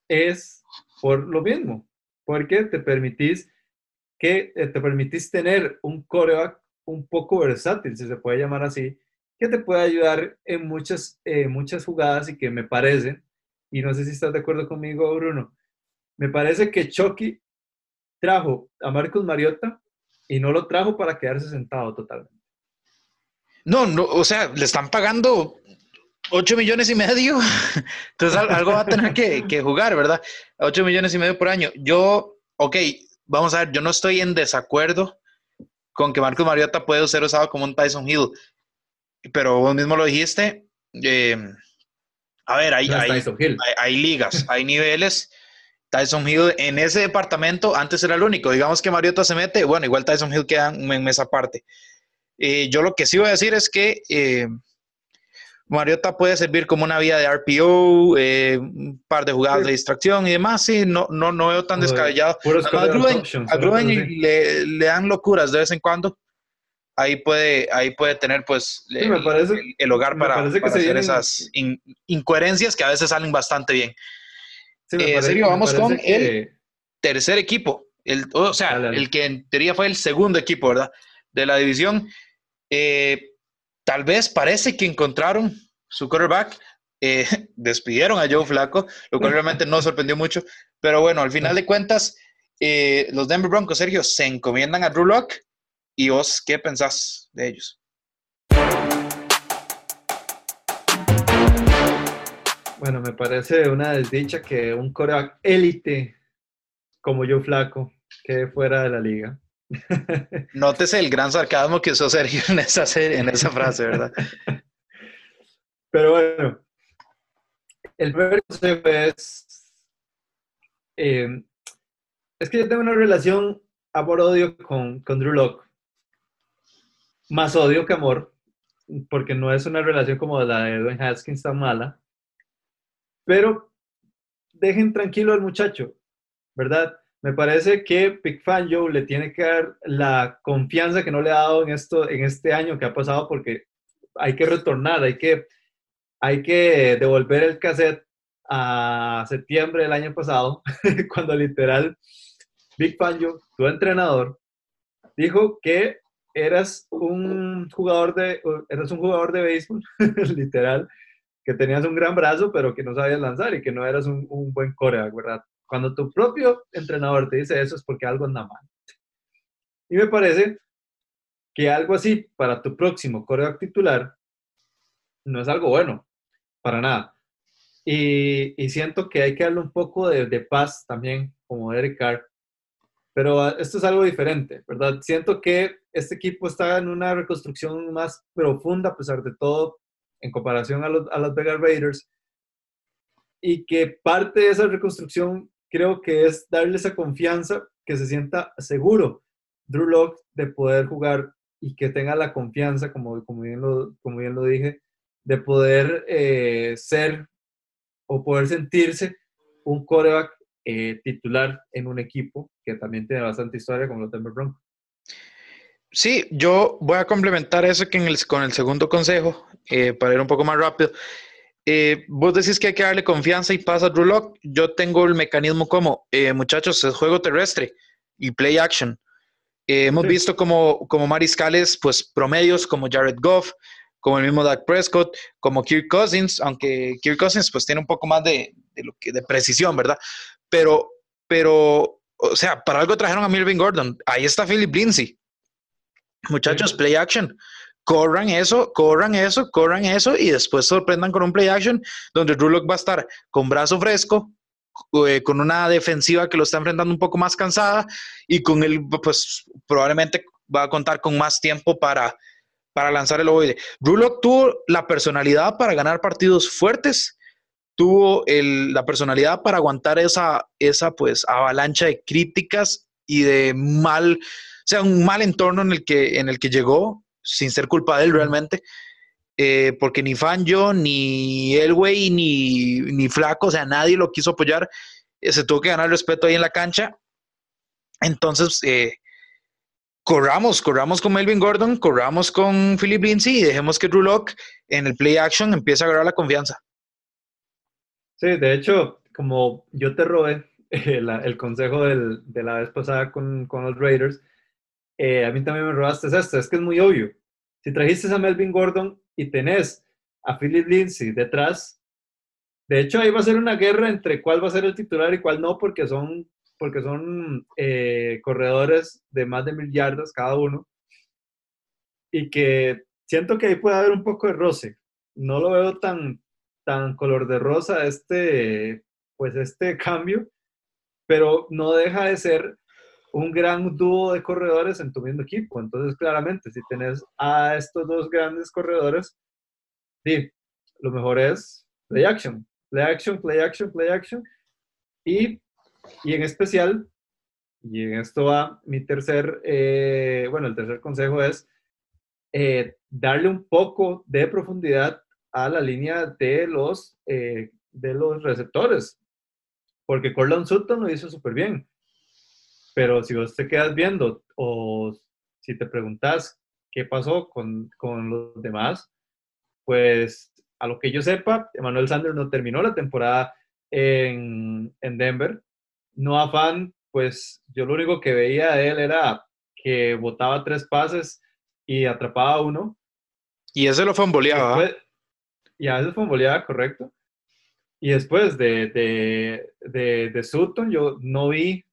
es por lo mismo, porque te permitís que eh, te permitís tener un coreback un poco versátil, si se puede llamar así, que te puede ayudar en muchas, eh, muchas jugadas y que me parece, y no sé si estás de acuerdo conmigo, Bruno, me parece que Chucky trajo a Marcos Mariota y no lo trajo para quedarse sentado totalmente. No, no, o sea, le están pagando 8 millones y medio. Entonces algo va a tener que, que, jugar, ¿verdad? 8 millones y medio por año. Yo, ok, vamos a ver, yo no estoy en desacuerdo con que Marcos Mariota puede ser usado como un Tyson Hill, pero vos mismo lo dijiste. Eh, a ver, hay, hay, hay, ligas, hay niveles. Tyson Hill en ese departamento antes era el único. Digamos que Mariota se mete, bueno, igual Tyson Hill queda en esa parte. Eh, yo lo que sí voy a decir es que eh, Mariota puede servir como una vía de RPO, eh, un par de jugadas de distracción y demás. Sí, no, no, no veo tan descabellado. A Gruden, le, le, dan locuras de vez en cuando. Ahí puede, ahí puede tener pues el, hogar para, hacer esas incoherencias que a veces salen bastante bien. En serio, vamos con el tercer equipo. El, o sea, el que en teoría fue el segundo equipo, ¿verdad? De la división. Eh, Tal vez parece que encontraron su quarterback. Eh, despidieron a Joe Flaco, lo cual realmente no sorprendió mucho. Pero bueno, al final de cuentas, eh, los Denver Broncos, Sergio, se encomiendan a Drew Locke. ¿Y vos qué pensás de ellos? Bueno, me parece una desdicha que un quarterback élite como Joe Flaco quede fuera de la liga. Nótese el gran sarcasmo que usó Sergio en esa, en esa frase, ¿verdad? Pero bueno, el primer consejo es, eh, es que yo tengo una relación amor-odio con, con Drew Locke. Más odio que amor, porque no es una relación como la de Edwin Haskins tan mala. Pero dejen tranquilo al muchacho, ¿verdad? me parece que Big Fan Joe le tiene que dar la confianza que no le ha dado en, esto, en este año que ha pasado porque hay que retornar, hay que, hay que devolver el cassette a septiembre del año pasado, cuando literal Big Fan Joe, tu entrenador, dijo que eras un jugador de, eras un jugador de béisbol, literal, que tenías un gran brazo, pero que no sabías lanzar y que no eras un, un buen coreback, ¿verdad? Cuando tu propio entrenador te dice eso es porque algo anda mal. Y me parece que algo así para tu próximo coreback titular no es algo bueno, para nada. Y, siento que hay que darle un poco de, paz también, como Eric Carr. Pero ah, esto es algo diferente, ¿verdad? Siento que este equipo está en una reconstrucción más profunda, a pesar de todo, en comparación a los, a los Vegas Raiders. Y que parte de esa reconstrucción creo que es darle esa confianza, que se sienta seguro Drew Locke de poder jugar y que tenga la confianza, como, como, bien, lo, como bien lo dije, de poder eh, ser o poder sentirse un coreback eh, titular en un equipo que también tiene bastante historia como los Denver Broncos. Sí, yo voy a complementar eso que con el segundo consejo, eh, para ir un poco más rápido. Eh, vos decís que hay que darle confianza y pasa Drew Lock. Yo tengo el mecanismo como, eh, muchachos, es juego terrestre y play action. Eh, hemos visto como, como mariscales, pues promedios como Jared Goff, como el mismo Dak Prescott, como Kirk Cousins, aunque Kirk Cousins pues tiene un poco más de, de, lo que, de precisión, ¿verdad? Pero, pero, o sea, para algo trajeron a Melvin Gordon. Ahí está Philip Lindsay. Muchachos, play action corran eso, corran eso, corran eso y después sorprendan con un play action donde Drew va a estar con brazo fresco, eh, con una defensiva que lo está enfrentando un poco más cansada y con él, pues probablemente va a contar con más tiempo para, para lanzar el ovoide. Drew tuvo la personalidad para ganar partidos fuertes, tuvo la personalidad para aguantar esa, esa pues avalancha de críticas y de mal, o sea, un mal entorno en el que, en el que llegó, sin ser culpa de él realmente, eh, porque ni Fanjo, ni Elway, ni, ni Flaco, o sea, nadie lo quiso apoyar, eh, se tuvo que ganar respeto ahí en la cancha. Entonces, eh, corramos, corramos con Melvin Gordon, corramos con Philip Lindsay y dejemos que Drew Locke en el play action empiece a agarrar la confianza. Sí, de hecho, como yo te robé el consejo de la vez pasada con, los Raiders, a mí también me robaste esto, es que es muy obvio. Si trajiste a Melvin Gordon y tenés a Philip Lindsay detrás, de hecho ahí va a ser una guerra entre cuál va a ser el titular y cuál no, porque son, porque son eh, corredores de más de mil yardas cada uno. Y que siento que ahí puede haber un poco de roce. No lo veo tan, tan color de rosa este, pues este cambio, pero no deja de ser un gran dúo de corredores en tu mismo equipo. Entonces, claramente, si tenés a estos dos grandes corredores, sí, lo mejor es play action, play action, play action, play action. Y, y en especial, y en esto va mi tercer, eh, bueno, el tercer consejo es eh, darle un poco de profundidad a la línea de los, eh, de los receptores, porque Corland Sutton lo hizo súper bien pero si vos te quedas viendo o si te preguntas qué pasó con, con los demás, pues a lo que yo sepa, Emmanuel Sanders no terminó la temporada en, en Denver. No afán, pues yo lo único que veía de él era que botaba tres pases y atrapaba uno. Y ese lo fue emboleaba. Y a veces fue emboleaba, correcto. Y después de, de, de, de, Sutton, yo no vi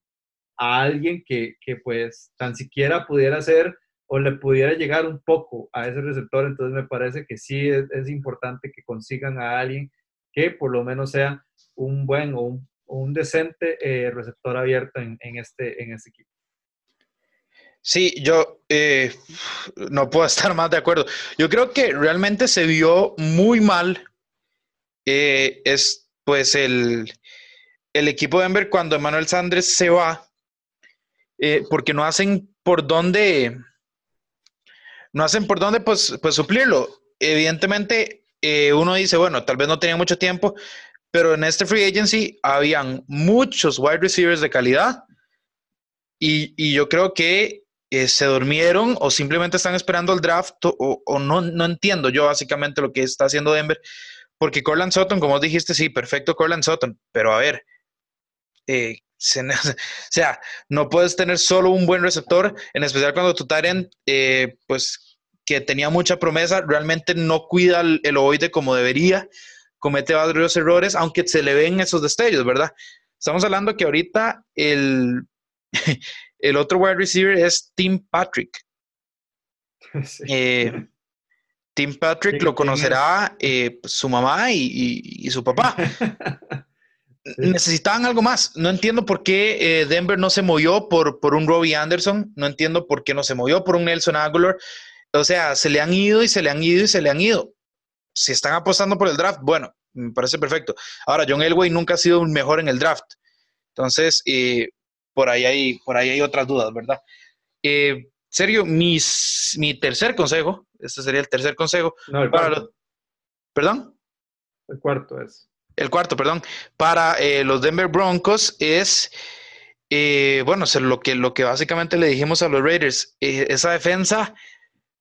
a alguien que, que, pues tan siquiera pudiera ser o le pudiera llegar un poco a ese receptor, entonces me parece que sí es, importante que consigan a alguien que por lo menos sea un buen o un, un decente eh, receptor abierto en, en, este, en este equipo. Sí, yo eh, no puedo estar más de acuerdo. Yo creo que realmente se vio muy mal eh, es pues el, el equipo de Denver cuando Emmanuel Sanders se va eh, porque no hacen por dónde, no hacen por dónde pues, pues suplirlo. Evidentemente, eh, uno dice, bueno, tal vez no tenía mucho tiempo, pero en este free agency habían muchos wide receivers de calidad y, yo creo que eh, se durmieron o simplemente están esperando el draft o, o, no, no entiendo yo básicamente lo que está haciendo Denver, porque Corland Sutton, como dijiste, sí, perfecto Corland Sutton, pero a ver, eh, o sea, no puedes tener solo un buen receptor, en especial cuando tu Tyrant, eh, pues que tenía mucha promesa, realmente no cuida el, el ovoide como debería, comete varios errores, aunque se le ven esos destellos, ¿verdad? Estamos hablando que ahorita el, el otro wide receiver es Tim Patrick. Eh, Tim Patrick lo conocerá eh, su mamá y, su papá. necesitaban algo más. No entiendo por qué eh, Denver no se movió por, por un Robbie Anderson. No entiendo por qué no se movió por un Nelson Aguilar. O sea, se le han ido y se le han ido y se le han ido. Si están apostando por el draft, bueno, me parece perfecto. Ahora, John Elway nunca ha sido un mejor en el draft. Entonces, eh, por, ahí hay, por ahí hay otras dudas, ¿verdad? Eh, serio, mis, mi tercer consejo, este sería el tercer consejo. No, el cuarto. ¿Perdón? El cuarto es el cuarto, perdón, para eh, los Denver Broncos es, eh, bueno, lo, que, lo que básicamente le dijimos a los Raiders, eh, esa defensa,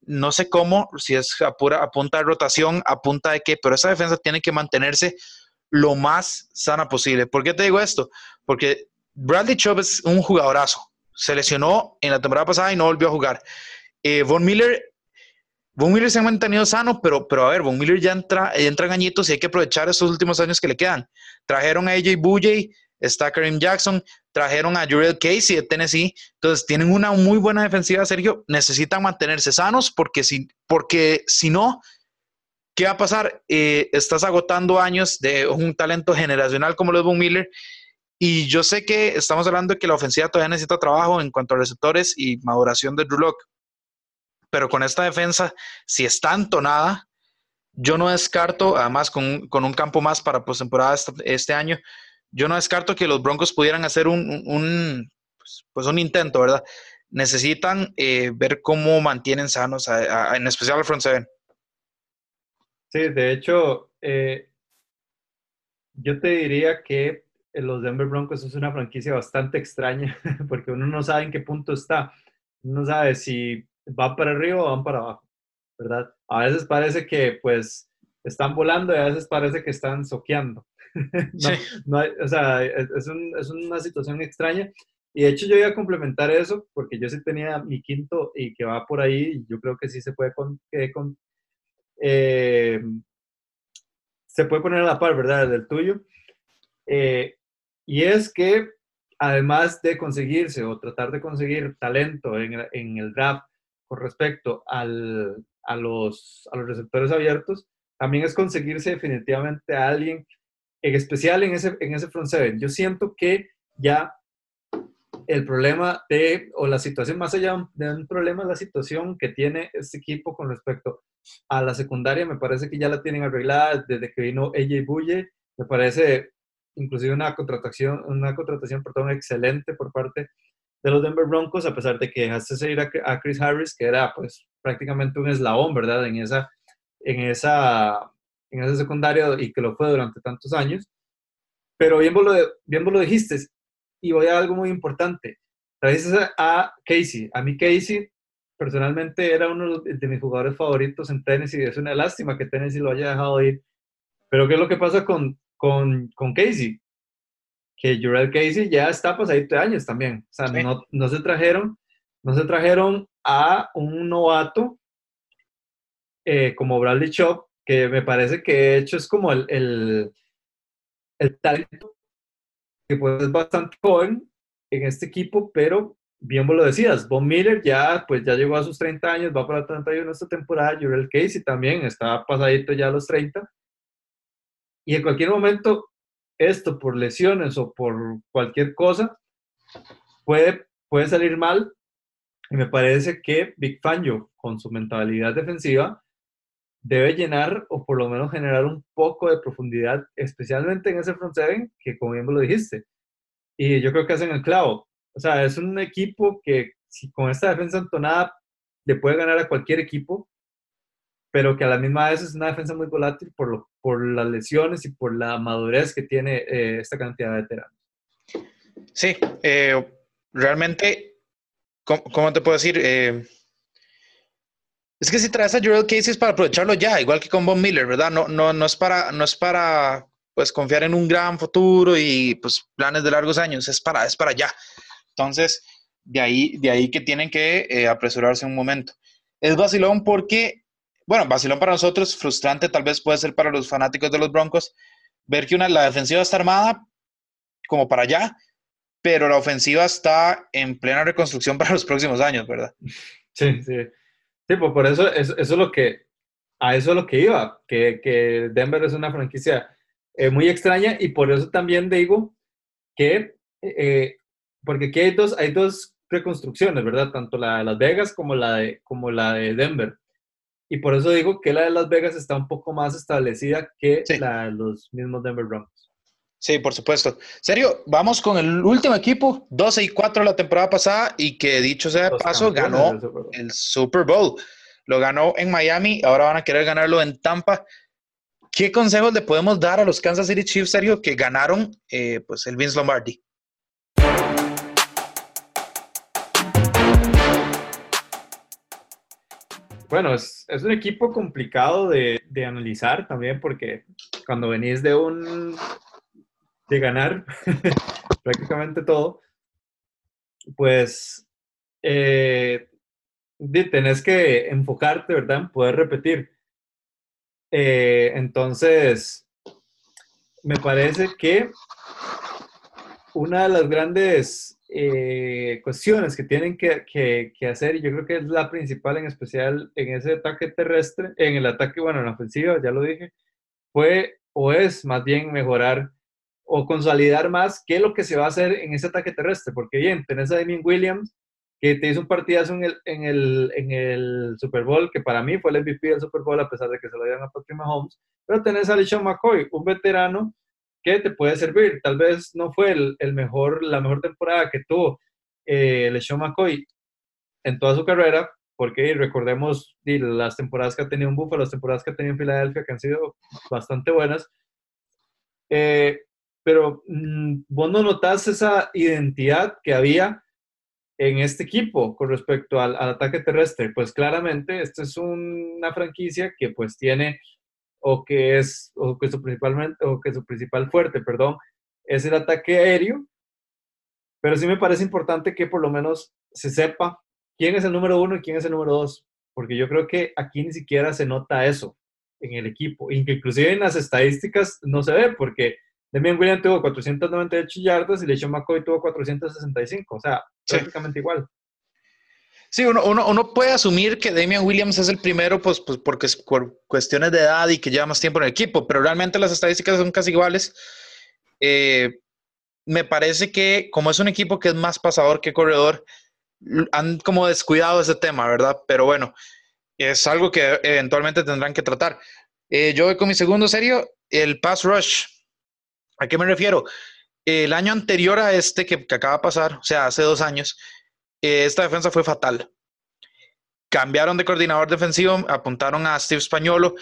no sé cómo, si es a, pura, punta de rotación, a punta de qué, pero esa defensa tiene que mantenerse lo más sana posible. ¿Por qué te digo esto? Porque Bradley Chubb es un jugadorazo. Se lesionó en la temporada pasada y no volvió a jugar. Von Miller Von Miller se ha mantenido sano, pero, pero a ver, Von Miller ya entra, entra en añitos y hay que aprovechar estos últimos años que le quedan. Trajeron a AJ Bouye, está Karim Jackson, trajeron a Jurel Casey de Tennessee, entonces tienen una muy buena defensiva, Sergio. Necesitan mantenerse sanos porque si, porque si no, ¿qué va a pasar? Eh, estás agotando años de un talento generacional como lo es Von Miller. Y yo sé que estamos hablando de que la ofensiva todavía necesita trabajo en cuanto a receptores y maduración de Drew Locke pero con esta defensa, si está entonada, yo no descarto, además con, un campo más para postemporada este, este, año, yo no descarto que los Broncos pudieran hacer un, un pues, pues, un intento, ¿verdad? Necesitan eh, ver cómo mantienen sanos, en especial al front seven. Sí, de hecho, eh, yo te diría que los Denver Broncos es una franquicia bastante extraña, porque uno no sabe en qué punto está. Uno no sabe si va para arriba o van para abajo, ¿verdad? A veces parece que pues están volando y a veces parece que están soqueando. o sea, es, es, una situación extraña. Y de hecho yo iba a complementar eso porque yo sí tenía mi quinto y que va por ahí, y yo creo que sí se puede con, con eh, se puede poner a la par, ¿verdad? Del tuyo. Eh, y es que además de conseguirse o tratar de conseguir talento en, en el draft con respecto al, a, los, a los receptores abiertos, también es conseguirse definitivamente a alguien, en especial en ese, en ese front seven. Yo siento que ya el problema de, o la situación, más allá de un problema, la situación que tiene este equipo con respecto a la secundaria, me parece que ya la tienen arreglada desde que vino AJ Bulle, me parece inclusive una contratación, una contratación, perdón, excelente por parte de los Denver Broncos, a pesar de que dejaste ir a, Chris Harris, que era pues prácticamente un eslabón, ¿verdad? En esa, en esa, en esa secundaria y que lo fue durante tantos años. Pero bien vos lo, bien lo dijiste, y voy a algo muy importante. Traes a Casey. A mí Casey personalmente era uno de mis jugadores favoritos en Tennessee. Es una lástima que Tennessee lo haya dejado ir. Pero ¿qué es lo que pasa con, con, con Casey? Que Jurel Casey ya está pasadito de años también. O sea, no, no, se trajeron, no se trajeron a un novato eh, como Bradley Chop, que me parece que de hecho es como el, el, el talento que pues es bastante joven en este equipo, pero bien vos lo decías, Von Miller ya, pues ya llegó a sus 30 años, va para 31 esta temporada, Jurel Casey también está pasadito ya a los 30, y en cualquier momento esto por lesiones o por cualquier cosa puede, puede salir mal, y me parece que Big Fangio, con su mentalidad defensiva, debe llenar o por lo menos generar un poco de profundidad, especialmente en ese front seven, que como bien lo dijiste. Y yo creo que hacen el clavo. O sea, es un equipo que si con esta defensa entonada le puede ganar a cualquier equipo, pero que a la misma vez es una defensa muy volátil por, lo, por las lesiones y por la madurez que tiene eh, esta cantidad de veteranos. Sí, eh, realmente, ¿cómo, te puedo decir? Eh, es que si traes a Jurel Casey es para aprovecharlo ya, igual que con Von Miller, ¿verdad? No, no, no es para, no es para pues confiar en un gran futuro y pues planes de largos años, es para, es para ya. Entonces, de ahí, de ahí que tienen que eh, apresurarse un momento. Es vacilón porque, bueno, vacilón para nosotros, frustrante tal vez puede ser para los fanáticos de los Broncos, ver que una, la defensiva está armada como para allá, pero la ofensiva está en plena reconstrucción para los próximos años, ¿verdad? Sí, sí. Sí, pues por eso, eso, es lo que, a eso es lo que iba, que, que Denver es una franquicia eh, muy extraña y por eso también digo que, eh, porque aquí hay dos, hay dos reconstrucciones, ¿verdad? Tanto la de Las Vegas como la de, como la de Denver. Y por eso digo que la de Las Vegas está un poco más establecida que la de los mismos Denver Broncos. Sí, por supuesto. Serio, vamos con el último equipo, 12 y 4 la temporada pasada y que dicho sea de paso, ganó el Super Bowl. Lo ganó en Miami, ahora van a querer ganarlo en Tampa. ¿Qué consejos le podemos dar a los Kansas City Chiefs, Sergio, que ganaron eh, pues el Vince Lombardi? Bueno, es, un equipo complicado de, de analizar también porque cuando venís de un de ganar prácticamente todo, pues eh, tenés que enfocarte, ¿verdad? En poder repetir. Eh, entonces, me parece que una de las grandes eh, cuestiones que tienen que, que, que, hacer, y yo creo que es la principal en especial en ese ataque terrestre, en el ataque, bueno, en la ofensiva, ya lo dije, fue o es más bien mejorar o consolidar más qué es lo que se va a hacer en ese ataque terrestre, porque bien, tenés a Damien Williams, que te hizo un partidazo en el, en, el, en el Super Bowl, que para mí fue el MVP del Super Bowl, a pesar de que se lo dieron a Patrick Mahomes, pero tenés a LeSean McCoy, un veterano que te puede servir. Tal vez no fue el, mejor, la mejor temporada que tuvo eh, LeSean McCoy en toda su carrera, porque recordemos las temporadas que ha tenido en Buffalo, las temporadas que ha tenido en Filadelfia, que han sido bastante buenas. Eh, pero mm, vos no notas esa identidad que había en este equipo con respecto al, ataque terrestre? Pues claramente esta es una franquicia que pues tiene o que es o que su principalmente o que su principal fuerte, perdón, es el ataque aéreo. Pero sí me parece importante que por lo menos se sepa quién es el número uno y quién es el número dos, porque yo creo que aquí ni siquiera se nota eso en el equipo, inclusive en las estadísticas no se ve, porque Demian Williams tuvo 498 yardas y LeSean McCoy tuvo 465, o sea, prácticamente igual. Sí, uno, uno, puede asumir que Damian Williams es el primero, pues, pues porque es por cuestiones de edad y que lleva más tiempo en el equipo, pero realmente las estadísticas son casi iguales. Eh, me parece que como es un equipo que es más pasador que corredor, han como descuidado ese tema, ¿verdad? Pero bueno, es algo que eventualmente tendrán que tratar. Eh, yo voy con mi segundo serio, el pass rush. ¿A qué me refiero? El año anterior a este que, acaba de pasar, o sea, hace dos años, eh, esta defensa fue fatal. Cambiaron de coordinador defensivo, apuntaron a Steve Spagnolo.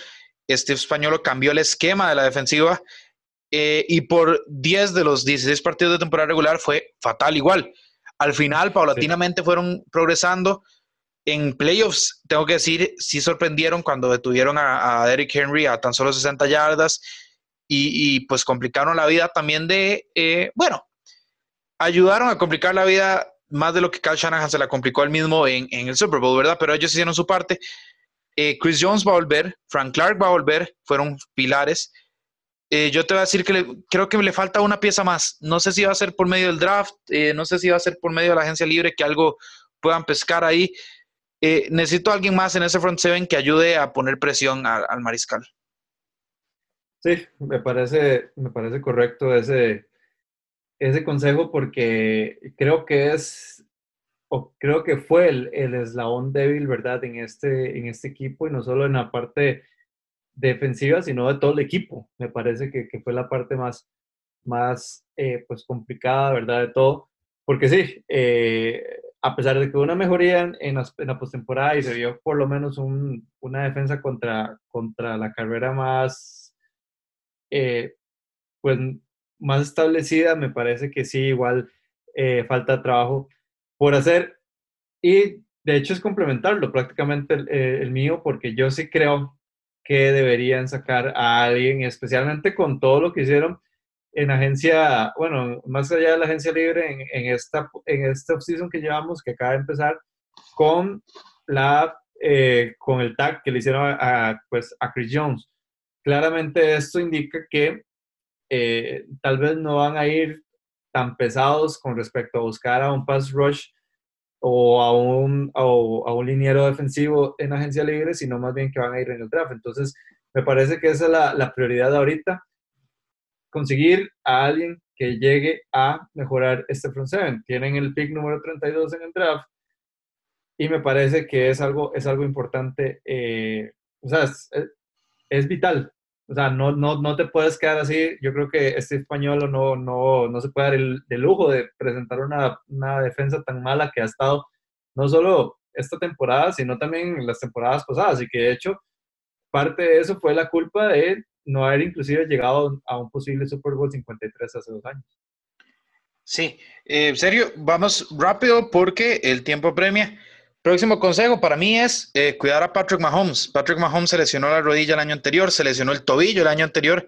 Steve Spagnolo cambió el esquema de la defensiva eh, y por 10 de los 16 partidos de temporada regular fue fatal igual. Al final, paulatinamente fueron progresando. En playoffs, tengo que decir, sí sorprendieron cuando detuvieron a, a Derrick Henry a tan solo 60 yardas y, pues complicaron la vida también de, eh, bueno, ayudaron a complicar la vida más de lo que Kyle Shanahan se la complicó él mismo en, el Super Bowl, ¿verdad? Pero ellos hicieron su parte. Eh, Chris Jones va a volver, Frank Clark va a volver, fueron pilares. Eh, yo te voy a decir que creo que le falta una pieza más. No sé si va a ser por medio del draft, no sé si va a ser por medio de la agencia libre que algo puedan pescar ahí. necesito a alguien más en ese front seven que ayude a poner presión al mariscal. Sí, me parece, me parece correcto ese, ese consejo porque creo que es, o creo que fue el, el, eslabón débil, ¿verdad? En este, en este equipo y no solo en la parte defensiva, sino de todo el equipo. Me parece que, que fue la parte más, más eh, pues complicada, ¿verdad? De todo. Porque sí, eh, a pesar de que hubo una mejoría en, en, la, postemporada y se vio por lo menos un, una defensa contra, contra la carrera más eh, pues más establecida, me parece que sí, igual eh, falta trabajo por hacer. Y de hecho es complementarlo prácticamente eh, el, mío, porque yo sí creo que deberían sacar a alguien, especialmente con todo lo que hicieron en agencia, bueno, más allá de la agencia libre, en, esta, en esta offseason que llevamos, que acaba de empezar, con, la, con el tag que le hicieron a, pues, a Chris Jones claramente esto indica que eh, tal vez no van a ir tan pesados con respecto a buscar a un pass rush o a un, a un liniero defensivo en agencia libre, sino más bien que van a ir en el draft. Entonces, me parece que esa es la, la prioridad ahorita, conseguir a alguien que llegue a mejorar este front seven. Tienen el pick número 32 en el draft y me parece que es algo, es algo importante. Eh, o sea, es vital. O sea, no, no, no te puedes quedar así. Yo creo que este español no, no, no se puede dar el, lujo de presentar una, una, defensa tan mala que ha estado no solo esta temporada, sino también las temporadas pasadas. Y que de hecho, parte de eso fue la culpa de no haber inclusive llegado a un posible Super Bowl 53 hace dos años. Sí, eh, en serio, vamos rápido porque el tiempo premia. Próximo consejo para mí es eh, cuidar a Patrick Mahomes. Patrick Mahomes se lesionó la rodilla el año anterior, se lesionó el tobillo el año anterior.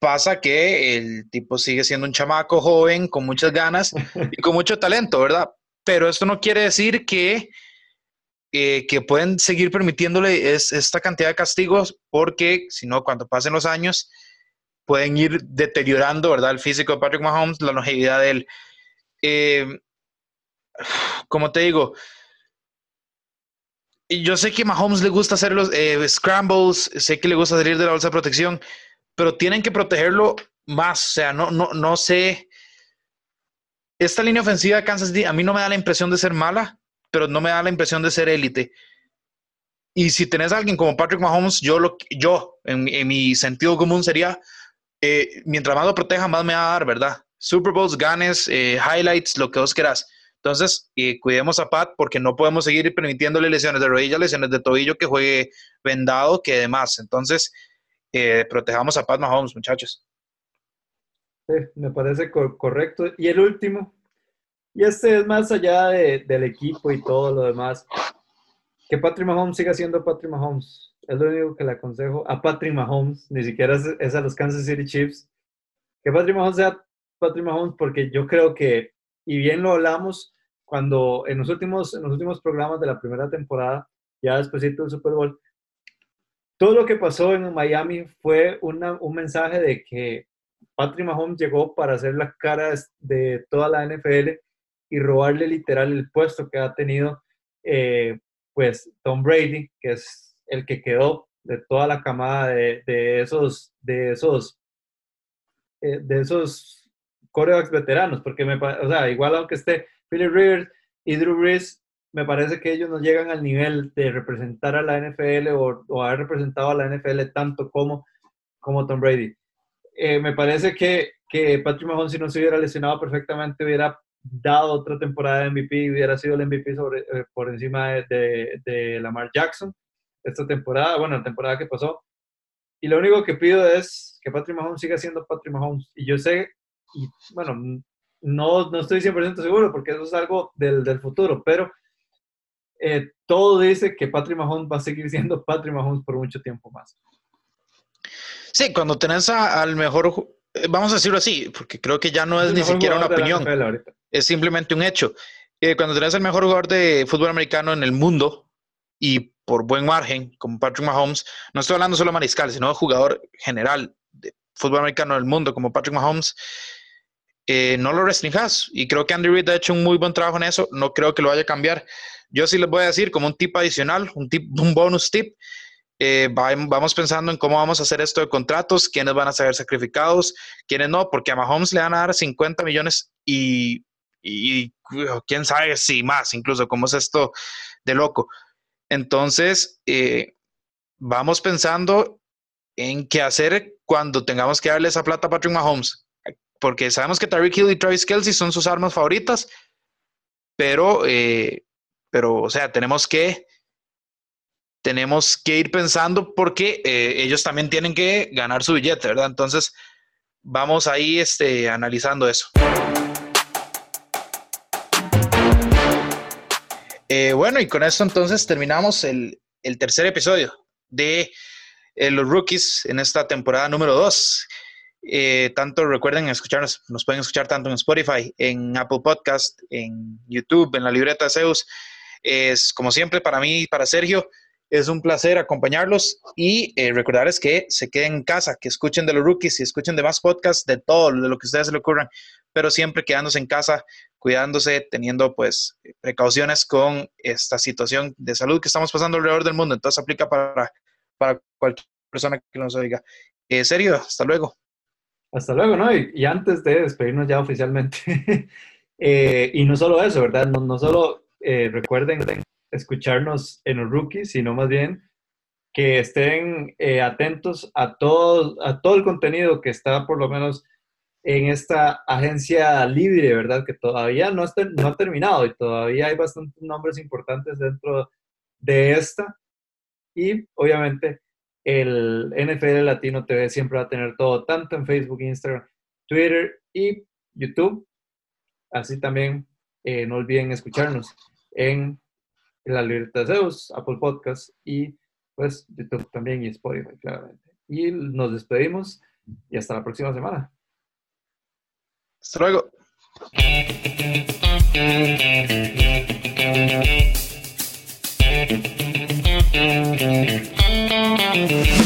Pasa que el tipo sigue siendo un chamaco joven, con muchas ganas y con mucho talento, ¿verdad? Pero esto no quiere decir que, eh, que pueden seguir permitiéndole esta cantidad de castigos, porque si no, cuando pasen los años, pueden ir deteriorando, ¿verdad? El físico de Patrick Mahomes, la longevidad de él. Eh, como te digo, yo sé que Mahomes le gusta hacer los eh, scrambles, sé que le gusta salir de la bolsa de protección, pero tienen que protegerlo más. O sea, no, no, no sé. Esta línea ofensiva de Kansas City a mí no me da la impresión de ser mala. pero no me da la impresión de ser élite. Y si tenés a alguien como Patrick Mahomes, yo, lo, yo en, mi sentido común sería, eh, mientras más lo proteja, más me va a dar, ¿verdad? Super Bowls, ganes, eh, highlights, lo que vos quieras. Entonces, eh, cuidemos a Pat porque no podemos seguir permitiéndole lesiones de rodilla, lesiones de tobillo, que juegue vendado, que demás. Entonces, protejamos a Pat Mahomes, muchachos. Sí, me parece correcto. Y el último, y este es más allá del equipo y todo lo demás que Patrick Mahomes siga siendo Patrick Mahomes. Es lo único que le aconsejo a Patrick Mahomes, ni siquiera es, a los Kansas City Chiefs. Que Patrick Mahomes sea Patrick Mahomes porque yo creo que, y bien lo hablamos cuando en los últimos, en los últimos programas de la primera temporada, ya después del Super Bowl, todo lo que pasó en Miami fue una, un mensaje de que Patrick Mahomes llegó para hacer la cara de toda la NFL y robarle literal el puesto que ha tenido eh, pues Tom Brady, que es el que quedó de toda la camada de, esos, de esos, eh, de esos corebacks veteranos, porque me, o sea, igual aunque esté Philip Rivers y Drew Brees, me parece que ellos no llegan al nivel de representar a la NFL o, haber representado a la NFL tanto como, como Tom Brady. Eh, me parece que, que Patrick Mahomes, si no se hubiera lesionado perfectamente, hubiera dado otra temporada de MVP, hubiera sido el MVP sobre, eh, por encima de, de, Lamar Jackson esta temporada, bueno, la temporada que pasó. Y lo único que pido es que Patrick Mahomes siga siendo Patrick Mahomes. Y yo sé, y bueno, no, no estoy 100% seguro porque eso es algo del, del futuro, pero eh, todo dice que Patrick Mahomes va a seguir siendo Patrick Mahomes por mucho tiempo más. Sí, cuando tenés al mejor eh, vamos a decirlo así, porque creo que ya no es, ni siquiera una opinión, es simplemente un hecho. Eh, cuando tenés el mejor jugador de fútbol americano en el mundo y por buen margen, como Patrick Mahomes, no estoy hablando solo de mariscal, sino de jugador general de fútbol americano del mundo como Patrick Mahomes, eh, no lo restringas. Y creo que Andy Reid ha hecho un muy buen trabajo en eso. No creo que lo vaya a cambiar. Yo sí les voy a decir como un tip adicional, un, tip, un bonus tip. Eh, vamos pensando en cómo vamos a hacer esto de contratos, quiénes van a ser sacrificados, quiénes no, porque a Mahomes le van a dar 50 millones y, quién sabe si más, incluso cómo es esto de loco. Entonces, eh, vamos pensando en qué hacer cuando tengamos que darle esa plata a Patrick Mahomes, porque sabemos que Tyreek Hill y Travis Kelsey son sus armas favoritas, pero, eh, pero, o sea, tenemos que tenemos que ir pensando porque eh, ellos también tienen que ganar su billete, ¿verdad? Entonces, vamos ahí este, analizando eso. Eh, bueno, y con esto entonces terminamos el, tercer episodio de eh, los rookies en esta temporada número 2. Tanto recuerden escucharnos, nos pueden escuchar tanto en Spotify, en Apple Podcast, en YouTube, en la libreta de Zeus. Es como siempre para mí y para Sergio, es un placer acompañarlos y eh, recordarles que se queden en casa, que escuchen de los rookies y escuchen de más podcasts, de todo, de lo que ustedes se le ocurran, pero siempre quedándose en casa, cuidándose, teniendo pues precauciones con esta situación de salud que estamos pasando alrededor del mundo. Entonces aplica para, para cualquier persona que nos oiga. Eh, serio, hasta luego. Hasta luego, ¿no? Y, antes de despedirnos ya oficialmente, eh, y no solo eso, ¿verdad? No, solo eh, recuerden escucharnos en rookies, sino más bien que estén eh, atentos a todo, a todo el contenido que está por lo menos en esta agencia libre, ¿verdad? Que todavía no, está, no ha terminado y todavía hay bastantes nombres importantes dentro de esta. Y obviamente el NFL Latino TV siempre va a tener todo, tanto en Facebook, Instagram, Twitter y YouTube. Así también eh, no olviden escucharnos en la libreta de Zeus, Apple Podcast y pues YouTube también y Spotify, claramente. Y nos despedimos y hasta la próxima semana. Hasta luego. Thank you.